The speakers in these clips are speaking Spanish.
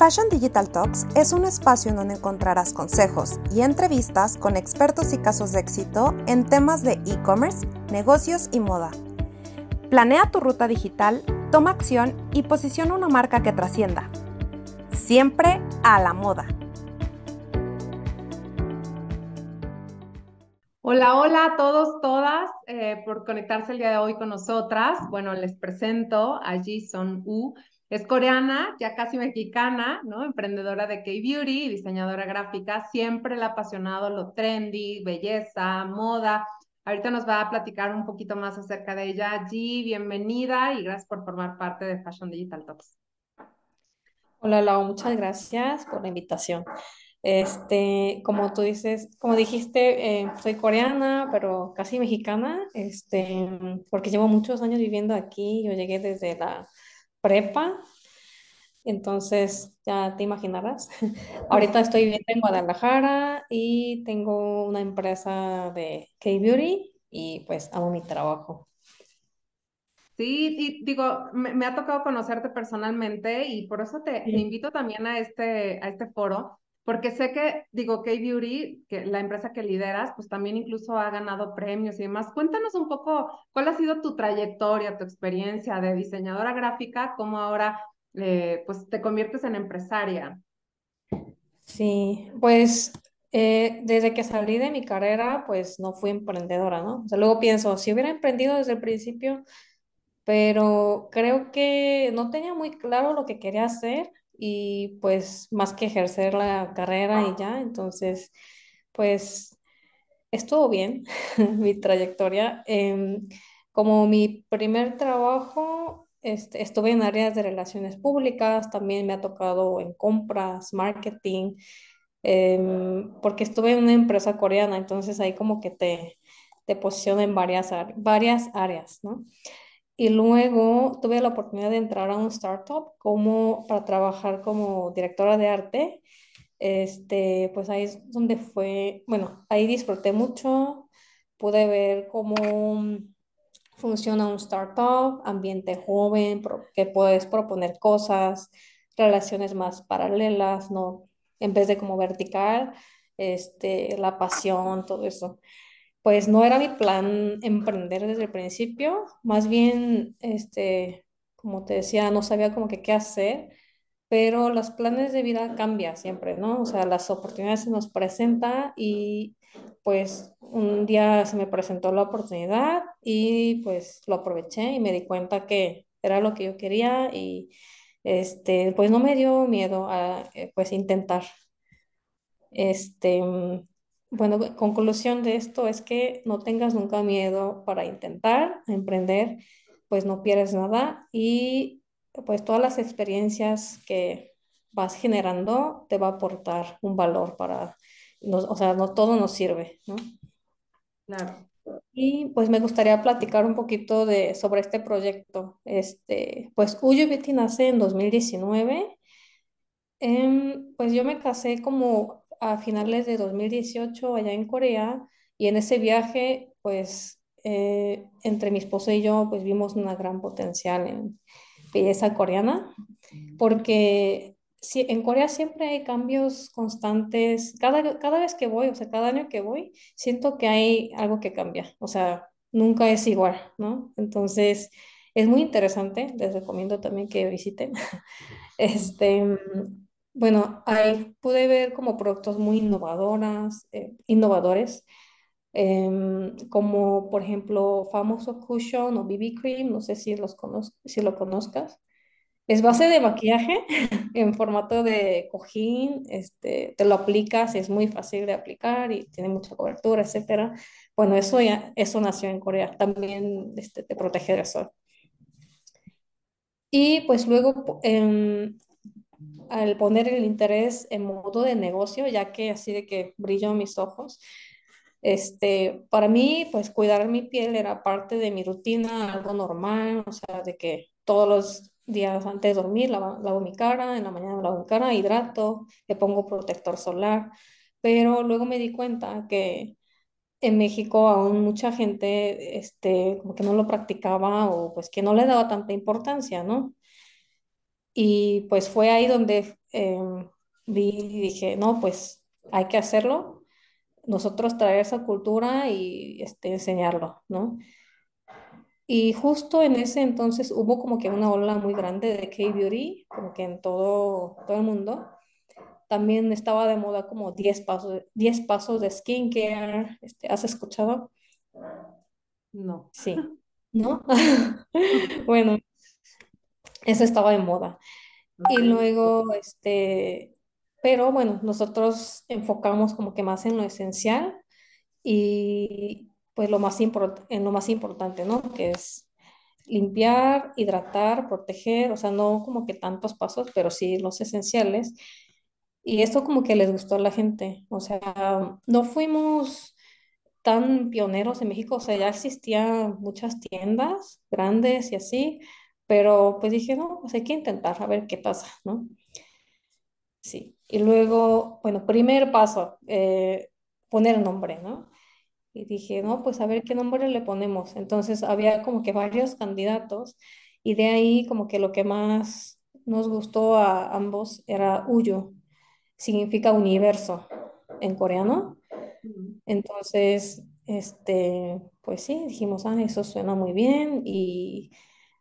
Fashion Digital Talks es un espacio en donde encontrarás consejos y entrevistas con expertos y casos de éxito en temas de e-commerce, negocios y moda. Planea tu ruta digital, toma acción y posiciona una marca que trascienda. Siempre a la moda. Hola, hola a todos, todas, eh, por conectarse el día de hoy con nosotras. Bueno, les presento a Ji-Son Wu. Es coreana, ya casi mexicana, ¿no? Emprendedora de K-Beauty diseñadora gráfica. Siempre le ha apasionado lo trendy, belleza, moda. Ahorita nos va a platicar un poquito más acerca de ella. Ji, bienvenida y gracias por formar parte de Fashion Digital Talks. Hola, Lau, muchas gracias por la invitación. Este, como tú dices, como dijiste, eh, soy coreana, pero casi mexicana, este, porque llevo muchos años viviendo aquí. Yo llegué desde la prepa, entonces ya te imaginarás. Ahorita estoy viviendo en Guadalajara y tengo una empresa de K-Beauty y pues amo mi trabajo. Sí, y digo, me, ha tocado conocerte personalmente y por eso te, te, invito también a este, a este foro, porque sé que, digo, K-Beauty, que la empresa que lideras, pues también incluso ha ganado premios y demás. Cuéntanos un poco cuál ha sido tu trayectoria, tu experiencia de diseñadora gráfica, cómo ahora eh, pues te conviertes en empresaria. Sí, pues eh, desde que salí de mi carrera, pues no fui emprendedora, ¿no? O sea, luego pienso, si hubiera emprendido desde el principio, pero creo que no tenía muy claro lo que quería hacer y pues más que ejercer la carrera y ya, entonces pues estuvo bien mi trayectoria. Em, como mi primer trabajo, este, estuve en áreas de relaciones públicas, también me ha tocado en compras, marketing, em, porque estuve en una empresa coreana, entonces ahí como que te, te posiciona en varias, varias áreas, ¿no? Y luego tuve la oportunidad de entrar a un startup como para trabajar como directora de arte. Este, pues ahí es donde fue, bueno, ahí disfruté mucho, pude ver cómo funciona un startup, ambiente joven, que puedes proponer cosas, relaciones más paralelas, ¿no? En vez de como vertical, este, la pasión, todo eso pues no era mi plan emprender desde el principio, más bien, este, como te decía, no sabía como que qué hacer, pero los planes de vida cambian siempre, ¿no? O sea, las oportunidades se nos presentan y pues un día se me presentó la oportunidad y pues lo aproveché y me di cuenta que era lo que yo quería y este, pues no me dio miedo a eh, pues intentar. Este, bueno, conclusión de esto es que no tengas nunca miedo para intentar emprender, pues no pierdes nada y pues todas las experiencias que vas generando te va a aportar un valor para, o sea, no todo nos sirve, ¿no? Claro. Y pues me gustaría platicar un poquito de, sobre este proyecto. Este, pues Beauty nace en 2019. Em, pues yo me casé como a finales de 2018 allá en Corea y en ese viaje, pues eh, entre mi esposo y yo, pues vimos una gran potencial en belleza coreana, porque si, en Corea siempre hay cambios constantes, cada, cada vez que voy, o sea, cada año que voy, siento que hay algo que cambia, o sea, nunca es igual, ¿no? Entonces, es muy interesante, les recomiendo también que visiten. Este, bueno, ahí pude ver como productos muy innovadoras, eh, innovadores, em, como por ejemplo famoso Cushion o BB Cream, no sé si, los si lo conozcas. Es base de maquillaje en formato de cojín, este, te lo aplicas, es muy fácil de aplicar y tiene mucha cobertura, etcétera. Bueno, eso ya, eso nació en Corea, también este, te protege del sol. Y pues luego em, al poner el interés en modo de negocio, ya que así de que brillo mis ojos, este, para mí, pues cuidar mi piel era parte de mi rutina, algo normal, o sea, de que todos los días antes de dormir lavo, lavo mi cara, en la mañana lavo mi cara, hidrato, le pongo protector solar, pero luego me di cuenta que en México aún mucha gente, este, que no lo practicaba o pues que no le daba tanta importancia, ¿no? Y pues fue ahí donde em, vi y dije, no, pues hay que hacerlo, nosotros traer esa cultura y este, enseñarlo, ¿no? Y justo en ese entonces hubo como que una ola muy grande de K-Beauty, como que en todo, todo el mundo. También estaba de moda como 10 pasos, 10 pasos de skincare. Este, ¿has escuchado? No. Sí. ¿No? bueno, eso estaba de moda. Y luego, este, pero bueno, nosotros enfocamos como que más en lo esencial y pues lo más en lo más importante, ¿no? Que es limpiar, hidratar, proteger, o sea, no como que tantos pasos, pero sí los esenciales. Y esto como que les gustó a la gente, o sea, no fuimos tan pioneros en México, o sea, ya existían muchas tiendas grandes y así, pero pues dije, no, pues hay que intentar a ver qué pasa, ¿no? Sí. Y luego, bueno, primer paso, eh, poner nombre, ¿no? Y dije, no, pues a ver qué nombre le ponemos. Entonces había como que varios candidatos y de ahí como que lo que más nos gustó a ambos era Uyo. Significa universo en coreano. Entonces, este, pues sí, dijimos, ah, eso suena muy bien y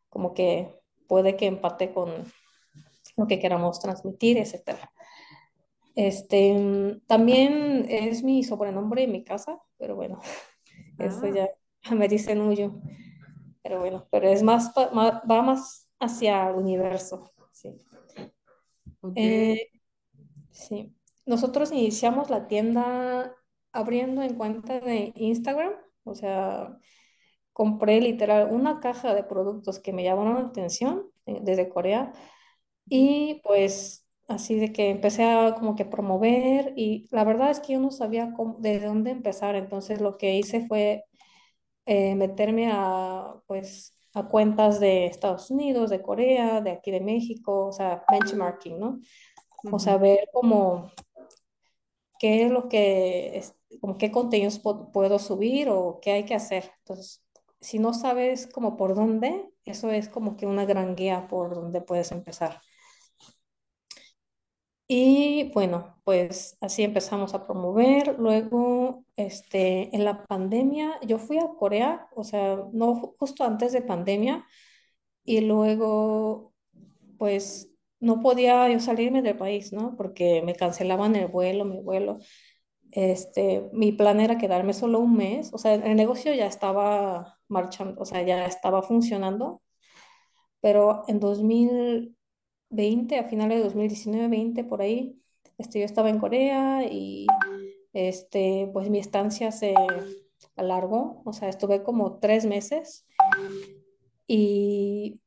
como que puede que empate con lo que queramos transmitir, etcétera. Este, también es mi sobrenombre en mi casa, pero bueno, eso ah. ya me dicen mucho. Pero bueno, pero es más, va más hacia el universo, sí. Eh, sí. Nosotros iniciamos la tienda abriendo en cuenta de Instagram, o sea, compré literal una caja de productos que me llamaron la atención eh, desde Corea y pues así de que empecé a como que promover y la verdad es que yo no sabía cómo, de dónde empezar, entonces lo que hice fue eh, meterme a pues a cuentas de Estados Unidos, de Corea, de aquí de México, o sea, benchmarking, ¿no? O sea, ver cómo qué es lo que, como qué contenidos puedo subir o qué hay que hacer. Entonces, si no sabes como por dónde, eso es como que una gran guía por donde puedes empezar. Y bueno, pues así empezamos a promover. Luego, este, en la pandemia, yo fui a Corea, o sea, no justo antes de pandemia, y luego, pues no podía yo salirme del país, ¿no? Porque me cancelaban el vuelo, mi vuelo. Este, mi plan era quedarme solo un mes, o sea, el negocio ya estaba marchando, o sea, ya estaba funcionando, pero en 2000 20, a finales de 2019, 20 por ahí, este, yo estaba en Corea y este, pues mi estancia se alargó, o sea, estuve como tres meses y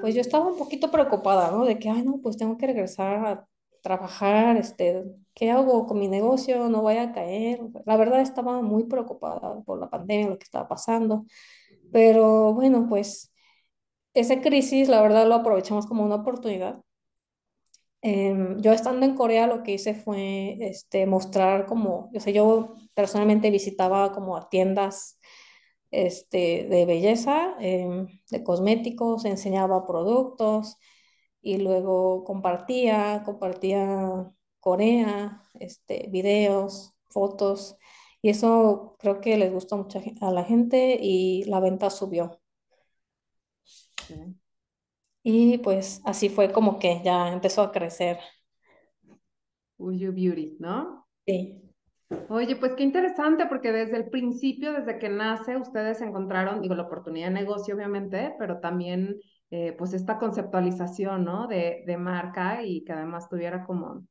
pues yo estaba un poquito preocupada, ¿no? De que, ay, no, pues tengo que regresar a trabajar, este, ¿qué hago con mi negocio? No voy a caer. La verdad estaba muy preocupada por la pandemia, lo que estaba pasando, pero bueno, pues esa crisis, la verdad, lo aprovechamos como una oportunidad. Em, yo estando en Corea lo que hice fue este, mostrar como, yo sé, yo personalmente visitaba como a tiendas este, de belleza, em, de cosméticos, enseñaba productos y luego compartía, compartía Corea, este, videos, fotos y eso creo que les gustó mucho a la gente y la venta subió. Y pues así fue como que ya empezó a crecer. Uyu Beauty, ¿no? Sí. Oye, pues qué interesante, porque desde el principio, desde que nace, ustedes encontraron, digo, la oportunidad de negocio, obviamente, pero también, eh, pues, esta conceptualización, ¿no? De, de marca y que además tuviera como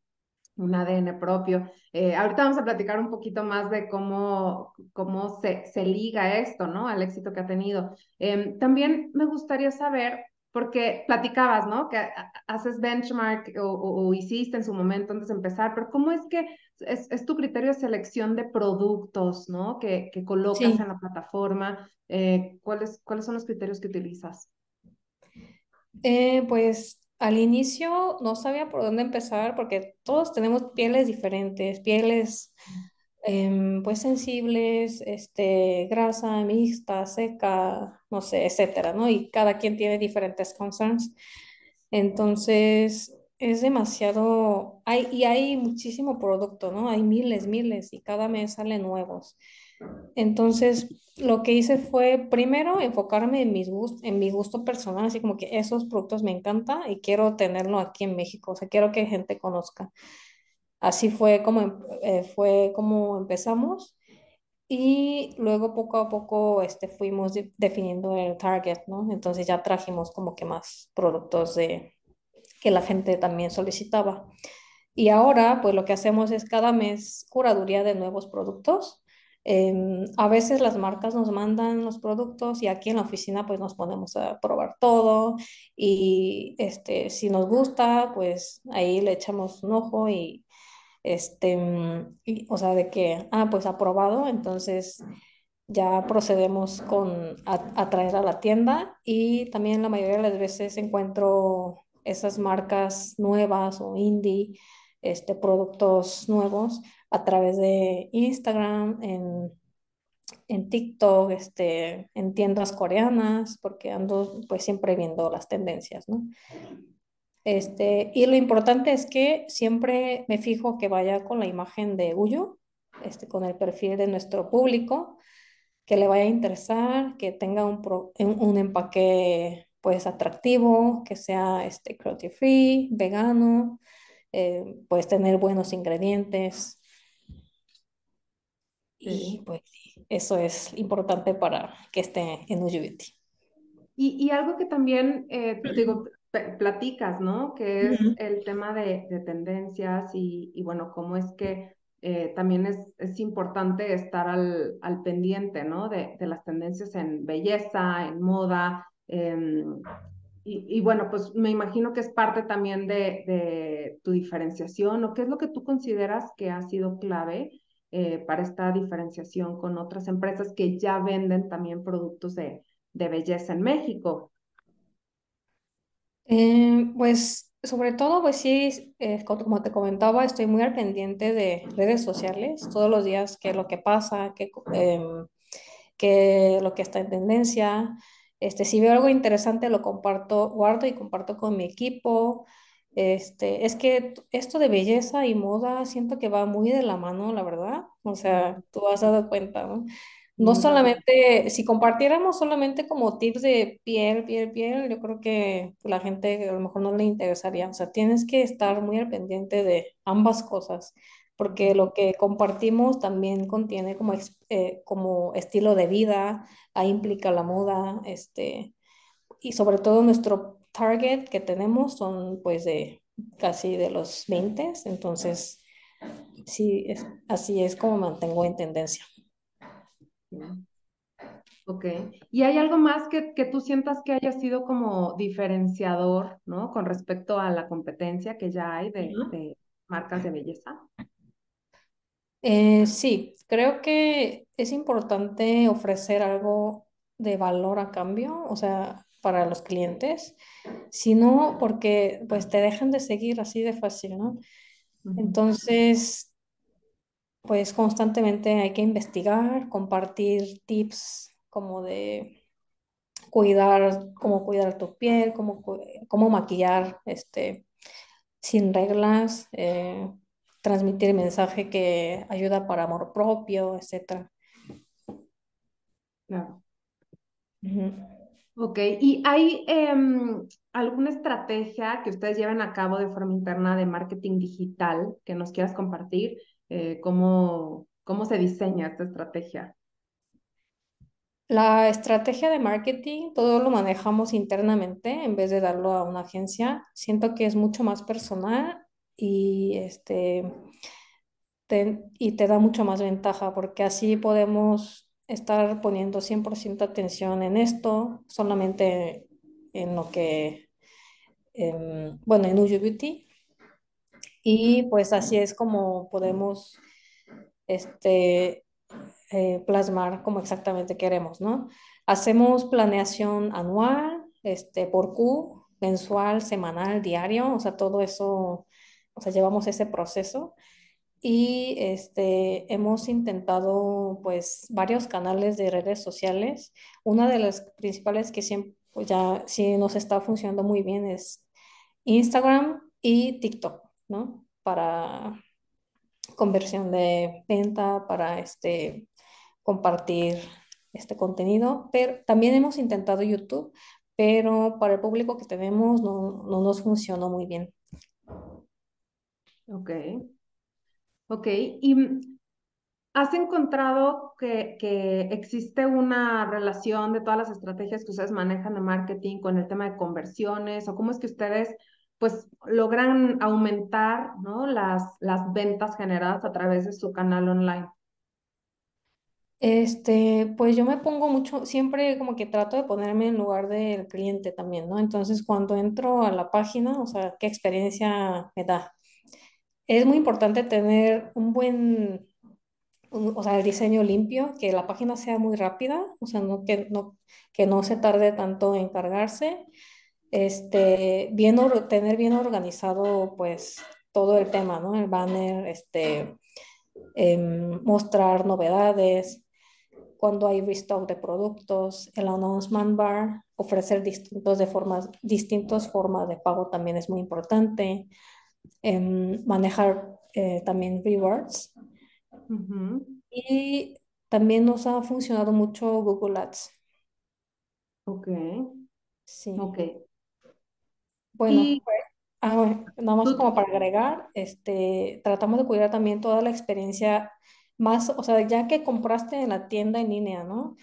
un ADN propio. Eh, ahorita vamos a platicar un poquito más de cómo, cómo se, se liga esto, ¿no? Al éxito que ha tenido. Em, también me gustaría saber, porque platicabas, ¿no? Que haces benchmark o, hiciste en su momento antes de empezar, pero ¿cómo es que es, tu criterio de selección de productos, ¿no? Que, que colocas en la plataforma. Eh, ¿cuáles, ¿Cuáles son los criterios que utilizas? Eh, pues al inicio no sabía por dónde empezar porque todos tenemos pieles diferentes, pieles em, pues sensibles, este, grasa, mixta, seca, no sé, etcétera, ¿no? Y cada quien tiene diferentes concerns. Entonces, es demasiado, hay, y hay muchísimo producto, ¿no? Hay miles, miles y cada mes salen nuevos. Entonces, lo que hice fue primero enfocarme en, mis gust en mi gusto personal, así como que esos productos me encantan y quiero tenerlo aquí en México, o sea, quiero que gente conozca. Así fue como, em, eh, fue como empezamos y luego poco a poco este, fuimos de definiendo el target, ¿no? Entonces ya trajimos como que más productos de, que la gente también solicitaba. Y ahora, pues lo que hacemos es cada mes curaduría de nuevos productos Em, a veces las marcas nos mandan los productos y aquí en la oficina pues nos ponemos a probar todo y este, si nos gusta pues ahí le echamos un ojo y este, mm, o sea, de que, ah, pues aprobado, entonces ya procedemos con a, traer a la tienda y también la mayoría de las veces encuentro esas marcas nuevas o indie, este, productos nuevos a través de Instagram, en, en TikTok, este, en tiendas coreanas, porque ando pues siempre viendo las tendencias, ¿no? Este, y lo importante es que siempre me fijo que vaya con la imagen de Uyo, este, con el perfil de nuestro público, que le vaya a interesar, que tenga un, un empaque pues atractivo, que sea este, cruelty free, vegano, eh, pues tener buenos ingredientes, y pues eso es importante para que esté en Ujubiti. Y, y algo que también, eh, digo, platicas, ¿no? Que es el tema de, de tendencias y, y, bueno, cómo es que eh, también es, es, importante estar al, al pendiente, ¿no? De, de, las tendencias en belleza, en moda. Eh, y, y, bueno, pues me imagino que es parte también de, de tu diferenciación o qué es lo que tú consideras que ha sido clave eh, para esta diferenciación con otras empresas que ya venden también productos de, de belleza en México? Eh, pues sobre todo, pues sí, eh, como te comentaba, estoy muy al pendiente de redes sociales, todos los días qué es lo que pasa, qué, em, qué lo que está en tendencia. Este, si veo algo interesante, lo comparto, guardo y comparto con mi equipo. Este, es que esto de belleza y moda siento que va muy de la mano, la verdad. O sea, tú has dado cuenta, ¿no? No solamente, si compartiéramos solamente como tips de piel, piel, piel, yo creo que la gente a lo mejor no le interesaría. O sea, tienes que estar muy al pendiente de ambas cosas, porque lo que compartimos también contiene como, eh, como estilo de vida, ahí implica la moda, este, y sobre todo nuestro target que tenemos son pues de casi de los 20, entonces sí, es, así es como mantengo en tendencia. Ok. ¿Y hay algo más que, que tú sientas que haya sido como diferenciador, ¿no? Con respecto a la competencia que ya hay de, de marcas de belleza. Eh, sí, creo que es importante ofrecer algo de valor a cambio, o sea, para los clientes, sino porque pues te dejan de seguir así de fácil, ¿no? Entonces, pues constantemente hay que investigar, compartir tips como de cuidar, cómo cuidar tu piel, cómo, cómo maquillar este, sin reglas, eh, transmitir mensaje que ayuda para amor propio, etc. Claro. Ok, ¿y hay em, alguna estrategia que ustedes lleven a cabo de forma interna de marketing digital que nos quieras compartir? Eh, ¿cómo, ¿Cómo se diseña esta estrategia? La estrategia de marketing, todo lo manejamos internamente en vez de darlo a una agencia. Siento que es mucho más personal y, este, y te da mucho más ventaja porque así podemos estar poniendo 100% atención en esto, solamente en lo que, em, bueno, en Uju Beauty. Y pues así es como podemos este, eh, plasmar como exactamente queremos, ¿no? Hacemos planeación anual, este, por Q, mensual, semanal, diario, o sea, todo eso, o sea, llevamos ese proceso y este, hemos intentado pues varios canales de redes sociales. Una de las principales que siempre pues, ya sí nos está funcionando muy bien es Instagram y TikTok, ¿no? Para conversión de venta, para este, compartir este contenido, pero también hemos intentado YouTube, pero para el público que tenemos no, no nos funcionó muy bien. Ok. Ok. ¿Y has encontrado que, que existe una relación de todas las estrategias que ustedes manejan de marketing con el tema de conversiones? ¿O cómo es que ustedes pues logran aumentar ¿no? las, las ventas generadas a través de su canal online? Este, pues yo me pongo mucho, siempre como que trato de ponerme en lugar del cliente también, ¿no? Entonces, cuando entro a la página, o sea, ¿qué experiencia me da? Es muy importante tener un buen, o sea, el diseño limpio, que la página sea muy rápida, o sea, que, no, que no se tarde tanto en cargarse. Este, bien, tener bien organizado, pues, todo el tema, ¿no? El banner, este, em, mostrar novedades, cuando hay restock de productos, el announcement bar, ofrecer distintos de formas, distintas formas de pago también es muy importante. Em, manejar eh, también rewards. Y también nos ha funcionado mucho Google Ads. Ok. Sí. Ok. Bueno, pues, ah, nada más como para agregar, este, tratamos de cuidar también toda la experiencia más, o sea, ya que compraste en la tienda en línea, ¿no?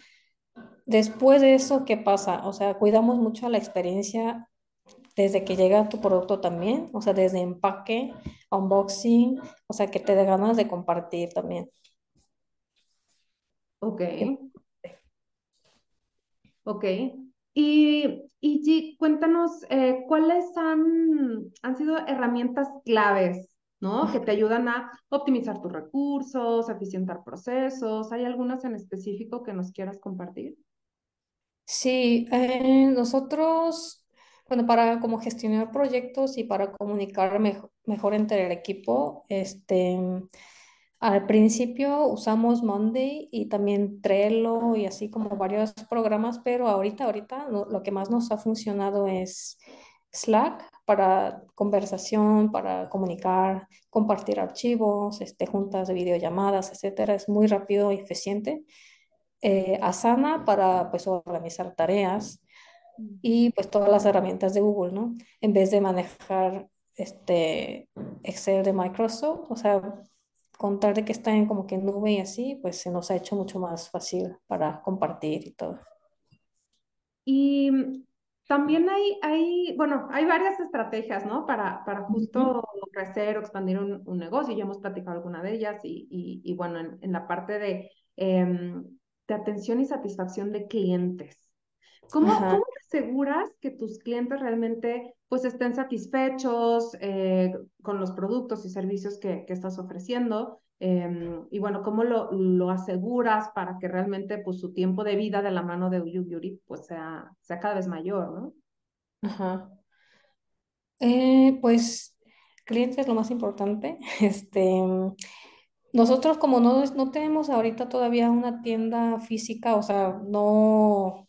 Después de eso, ¿qué pasa? O sea, cuidamos mucho la experiencia desde que llega tu producto también, o sea, desde empaque, unboxing, o sea, que te dé ganas de compartir también. Ok. Ok. Y, y cuéntanos, eh, ¿cuáles han, han sido herramientas claves ¿no? Que te ayudan a optimizar tus recursos, eficientar procesos. ¿Hay algunas en específico que nos quieras compartir? Sí, eh, nosotros, bueno, para como gestionar proyectos y para comunicar mejor, entre el equipo, este, al principio usamos Monday y también Trello y así como varios programas, pero ahorita, ahorita lo que más nos ha funcionado es Slack para conversación, para comunicar, compartir archivos, este, juntas de videollamadas, etcétera. Es muy rápido y eficiente. Eh, Asana para pues organizar tareas y pues todas las herramientas de Google, ¿no? En vez de manejar este Excel de Microsoft, o sea, contar de que están como que en nube y así, pues se nos ha hecho mucho más fácil para compartir y todo. Y también hay, hay, bueno, hay varias estrategias, ¿no? Para, para justo crecer o expandir un, un, negocio. Ya hemos platicado alguna de ellas y, y, y bueno, en, en, la parte de, eh, de atención y satisfacción de clientes. ¿Cómo, ¿Cómo, te aseguras que tus clientes realmente pues estén satisfechos eh, con los productos y servicios que, que estás ofreciendo? Eh, y bueno, ¿cómo lo, lo, aseguras para que realmente pues su tiempo de vida de la mano de Uyu pues sea, sea cada vez mayor, ¿no? Ajá. Eh, pues cliente es lo más importante. Este, nosotros como no, no tenemos ahorita todavía una tienda física, o sea, no,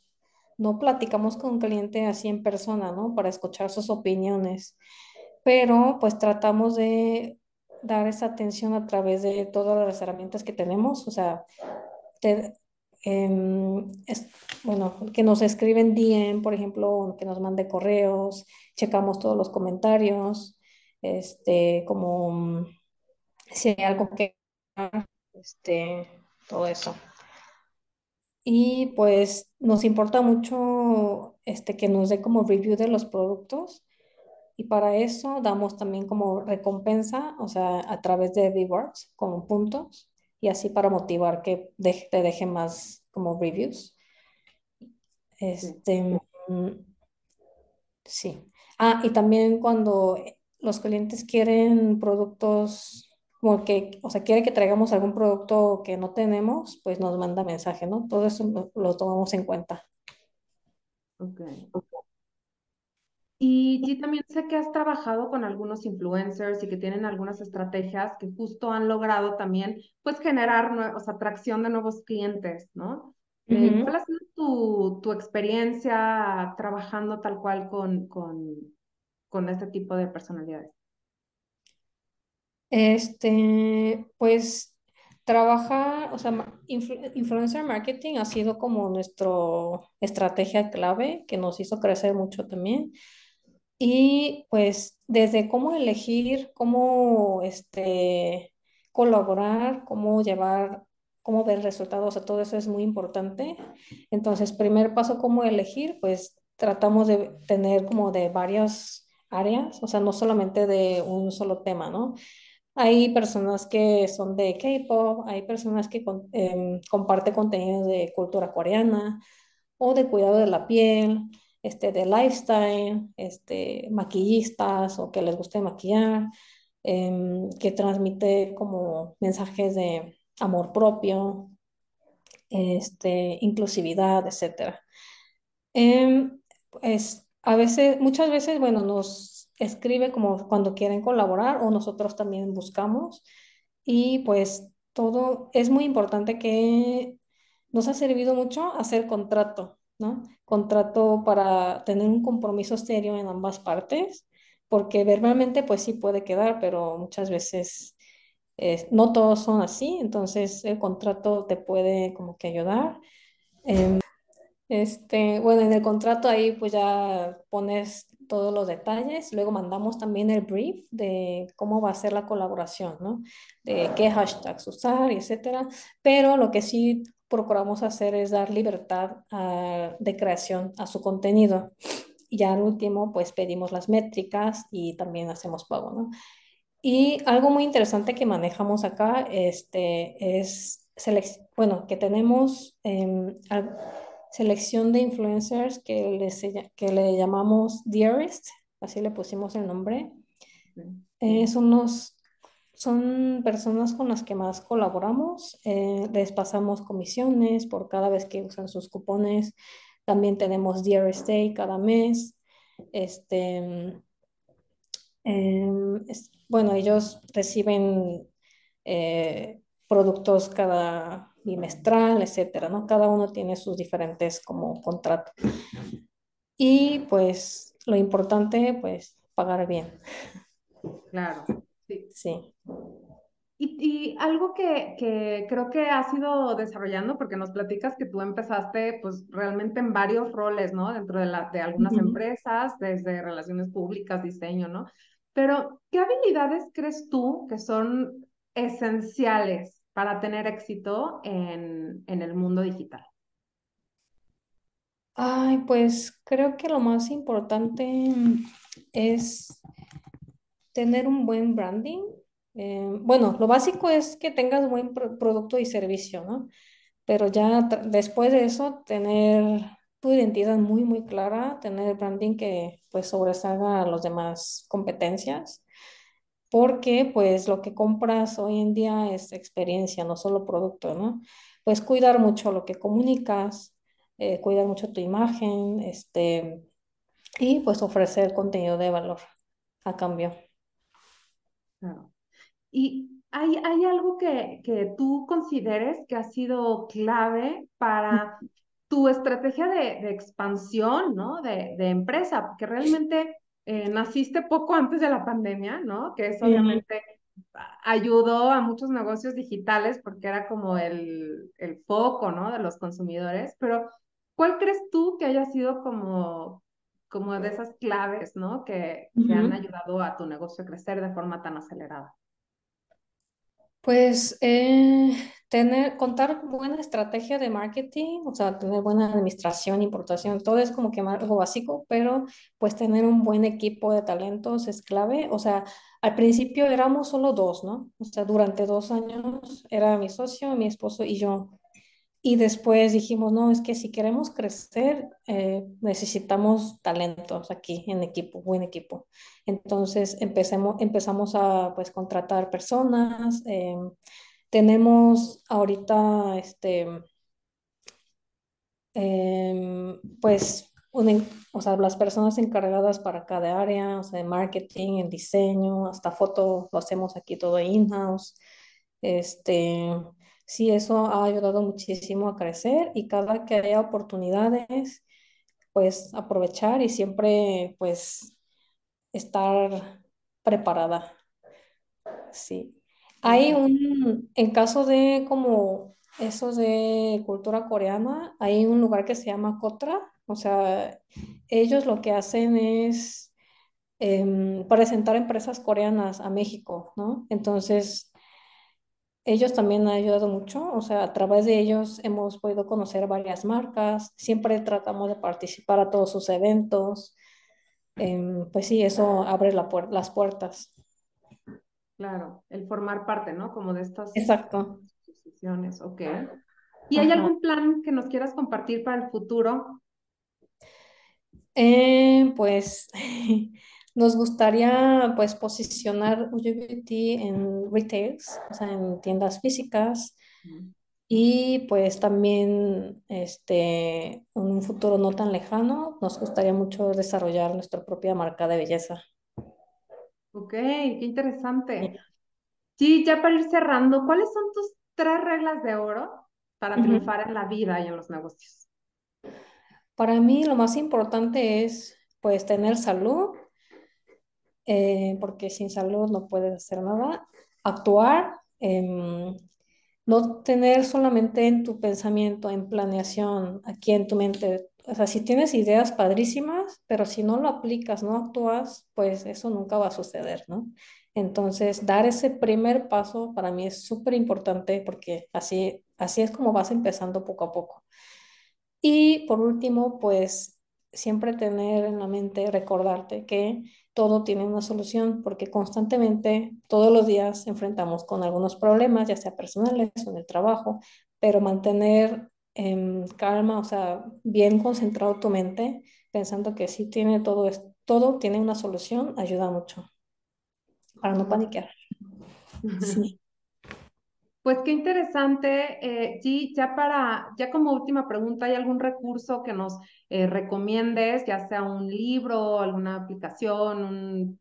no platicamos con un cliente así en persona, ¿no? Para escuchar sus opiniones, pero pues tratamos de dar esa atención a través de todas las herramientas que tenemos, o sea, em, bueno, que nos escriben DM, por ejemplo, que nos mande correos, checamos todos los comentarios, este, como si hay algo que, este, todo eso. Y pues nos importa mucho este, que nos dé como review de los productos y para eso damos también como recompensa, o sea, a través de rewards, como puntos, y así para motivar que te deje más como reviews. Este, sí. Mm, ah, y también cuando los clientes quieren productos como que, o sea, quiere que traigamos algún producto que no tenemos, pues nos manda mensaje, ¿no? Todo eso lo, lo tomamos en cuenta. Ok. Y sí, también sé que has trabajado con algunos influencers y que tienen algunas estrategias que justo han logrado también, pues, generar, o sea, atracción de nuevos clientes, ¿no? Eh, ¿Cuál ha sido tu, tu, experiencia trabajando tal cual con, con, con este tipo de personalidades? Este, pues trabajar, o sea, influencer marketing ha sido como nuestra estrategia clave que nos hizo crecer mucho también. Y pues desde cómo elegir, cómo este, colaborar, cómo llevar, cómo ver resultados, o sea, todo eso es muy importante. Entonces, primer paso, cómo elegir, pues tratamos de tener como de varias áreas, o sea, no solamente de un solo tema, ¿no? Hay personas que son de K-pop, hay personas que em, comparten contenido de cultura coreana o de cuidado de la piel, este, de lifestyle, este, maquillistas o que les guste maquillar, em, que transmite como mensajes de amor propio, este, inclusividad, etc. Em, pues a veces, muchas veces, bueno, nos escribe como cuando quieren colaborar o nosotros también buscamos y pues todo es muy importante que nos ha servido mucho hacer contrato, ¿no? Contrato para tener un compromiso serio en ambas partes, porque verbalmente pues sí puede quedar, pero muchas veces eh, no todos son así, entonces el contrato te puede como que ayudar. Em, este, bueno, en el contrato ahí pues ya pones todos los detalles, luego mandamos también el brief de cómo va a ser la colaboración, ¿no? De qué hashtags usar, etcétera. Pero lo que sí procuramos hacer es dar libertad ah, de creación a su contenido. Y al último, pues pedimos las métricas y también hacemos pago, ¿no? Y algo muy interesante que manejamos acá este, es, bueno, que tenemos em, selección de influencers que, les, que le llamamos Dearest, así le pusimos el nombre. Eh, son, son personas con las que más colaboramos, eh, les pasamos comisiones por cada vez que usan sus cupones. También tenemos Dearest Day cada mes. Este, em, bueno, ellos reciben eh, productos cada bimestral, etcétera, ¿no? Cada uno tiene sus diferentes como contratos. Y pues lo importante, pues pagar bien. Claro, sí. Sí. Y, y, algo que, que, creo que has ido desarrollando, porque nos platicas que tú empezaste pues realmente en varios roles, ¿no? Dentro de, la, de algunas empresas, desde relaciones públicas, diseño, ¿no? Pero, ¿qué habilidades crees tú que son esenciales para tener éxito en, en el mundo digital? Ay, pues creo que lo más importante es tener un buen branding. Eh, bueno, lo básico es que tengas buen producto y servicio, ¿no? Pero ya después de eso, tener tu identidad muy, muy clara, tener branding que pues sobresalga a las demás competencias porque pues lo que compras hoy en día es experiencia, no solo producto, ¿no? Pues cuidar mucho lo que comunicas, eh, cuidar mucho tu imagen, este, y pues ofrecer contenido de valor a cambio. ¿Y hay, hay algo que, que tú consideres que ha sido clave para tu estrategia de, de expansión, ¿no? De, de empresa, porque realmente eh, naciste poco antes de la pandemia, ¿no? Que eso obviamente ayudó a muchos negocios digitales porque era como el, el foco, ¿no? De los consumidores. Pero, ¿cuál crees tú que haya sido como, como de esas claves, ¿no? Que, que han ayudado a tu negocio a crecer de forma tan acelerada. Pues eh, tener, contar buena estrategia de marketing, o sea, tener buena administración, importación, todo es como que algo básico, pero pues tener un buen equipo de talentos es clave. O sea, al principio éramos solo dos, ¿no? O sea, durante dos años era mi socio, mi esposo y yo. Y después dijimos, no, es que si queremos crecer, eh, necesitamos talentos aquí en equipo, buen equipo. Entonces empecemos, empezamos a pues, contratar personas. Eh, tenemos ahorita, este, em, pues, o sea, las personas encargadas para cada área, o sea, de marketing, en diseño, hasta foto, lo hacemos aquí todo in-house. Este, sí, eso ha ayudado muchísimo a crecer y cada que haya oportunidades, pues aprovechar y siempre pues estar preparada. sí. Hay un, en caso de como eso de cultura coreana, hay un lugar que se llama Kotra, o sea, ellos lo que hacen es em, presentar empresas coreanas a México, ¿no? Entonces, ellos también han ayudado mucho, o sea, a través de ellos hemos podido conocer varias marcas, siempre tratamos de participar a todos sus eventos, em, pues sí, eso abre la las puertas. Claro, el formar parte, ¿no? Como de estas Exacto. posiciones, ok. ¿Y hay algún plan que nos quieras compartir para el futuro? Eh, pues nos gustaría pues posicionar UGBT en retails, o sea, en tiendas físicas y pues también este, en un futuro no tan lejano nos gustaría mucho desarrollar nuestra propia marca de belleza. Ok, qué interesante. Sí, ya para ir cerrando, ¿cuáles son tus tres reglas de oro para triunfar en la vida y en los negocios? Para mí lo más importante es pues tener salud, eh, porque sin salud no puedes hacer nada. Actuar, em, no tener solamente en tu pensamiento, en planeación, aquí en tu mente. O sea, si tienes ideas padrísimas, pero si no lo aplicas, no actúas, pues eso nunca va a suceder, ¿no? Entonces, dar ese primer paso para mí es súper importante porque así, así es como vas empezando poco a poco. Y por último, pues siempre tener en la mente, recordarte que todo tiene una solución, porque constantemente, todos los días, enfrentamos con algunos problemas, ya sea personales o en el trabajo, pero mantener en calma, o sea, bien concentrado tu mente, pensando que sí tiene todo, todo tiene una solución, ayuda mucho para no paniquear. Sí. Pues qué interesante, eh, G, ya para, ya como última pregunta, ¿hay algún recurso que nos eh, recomiendes, ya sea un libro, alguna aplicación, un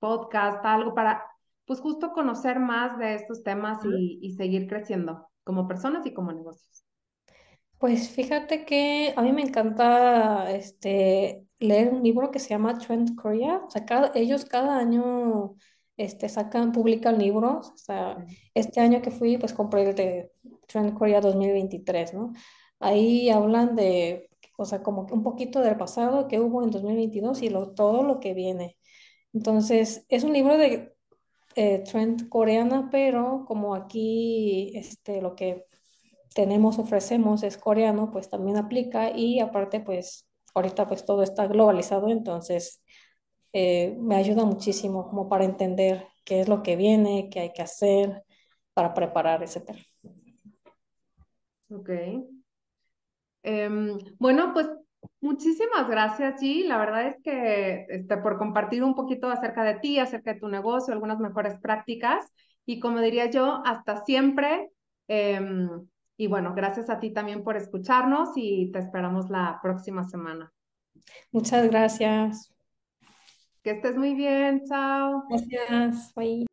podcast, algo para, pues justo conocer más de estos temas y, y seguir creciendo como personas y como negocios? Pues fíjate que a mí me encanta este, leer un libro que se llama Trend Korea. O sea, ellos cada año este, sacan, publican libros. O sea, este año que fui, pues compré el de Trend Korea 2023, ¿no? Ahí hablan de, o sea, como un poquito del pasado que hubo en 2022 y lo, todo lo que viene. Entonces, es un libro de eh, trend coreana, pero como aquí este, lo que tenemos, ofrecemos es coreano, pues también aplica y aparte, pues ahorita pues todo está globalizado, entonces eh, me ayuda muchísimo como para entender qué es lo que viene, qué hay que hacer para preparar ese tema. Ok. Em, bueno, pues muchísimas gracias, G. La verdad es que este, por compartir un poquito acerca de ti, acerca de tu negocio, algunas mejores prácticas. Y como diría yo, hasta siempre. Em, y bueno, gracias a ti también por escucharnos y te esperamos la próxima semana. Muchas gracias. Que estés muy bien, chao. Gracias, bye.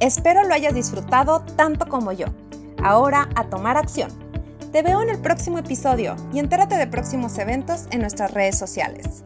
Espero lo hayas disfrutado tanto como yo. Ahora a tomar acción. Te veo en el próximo episodio y entérate de próximos eventos en nuestras redes sociales.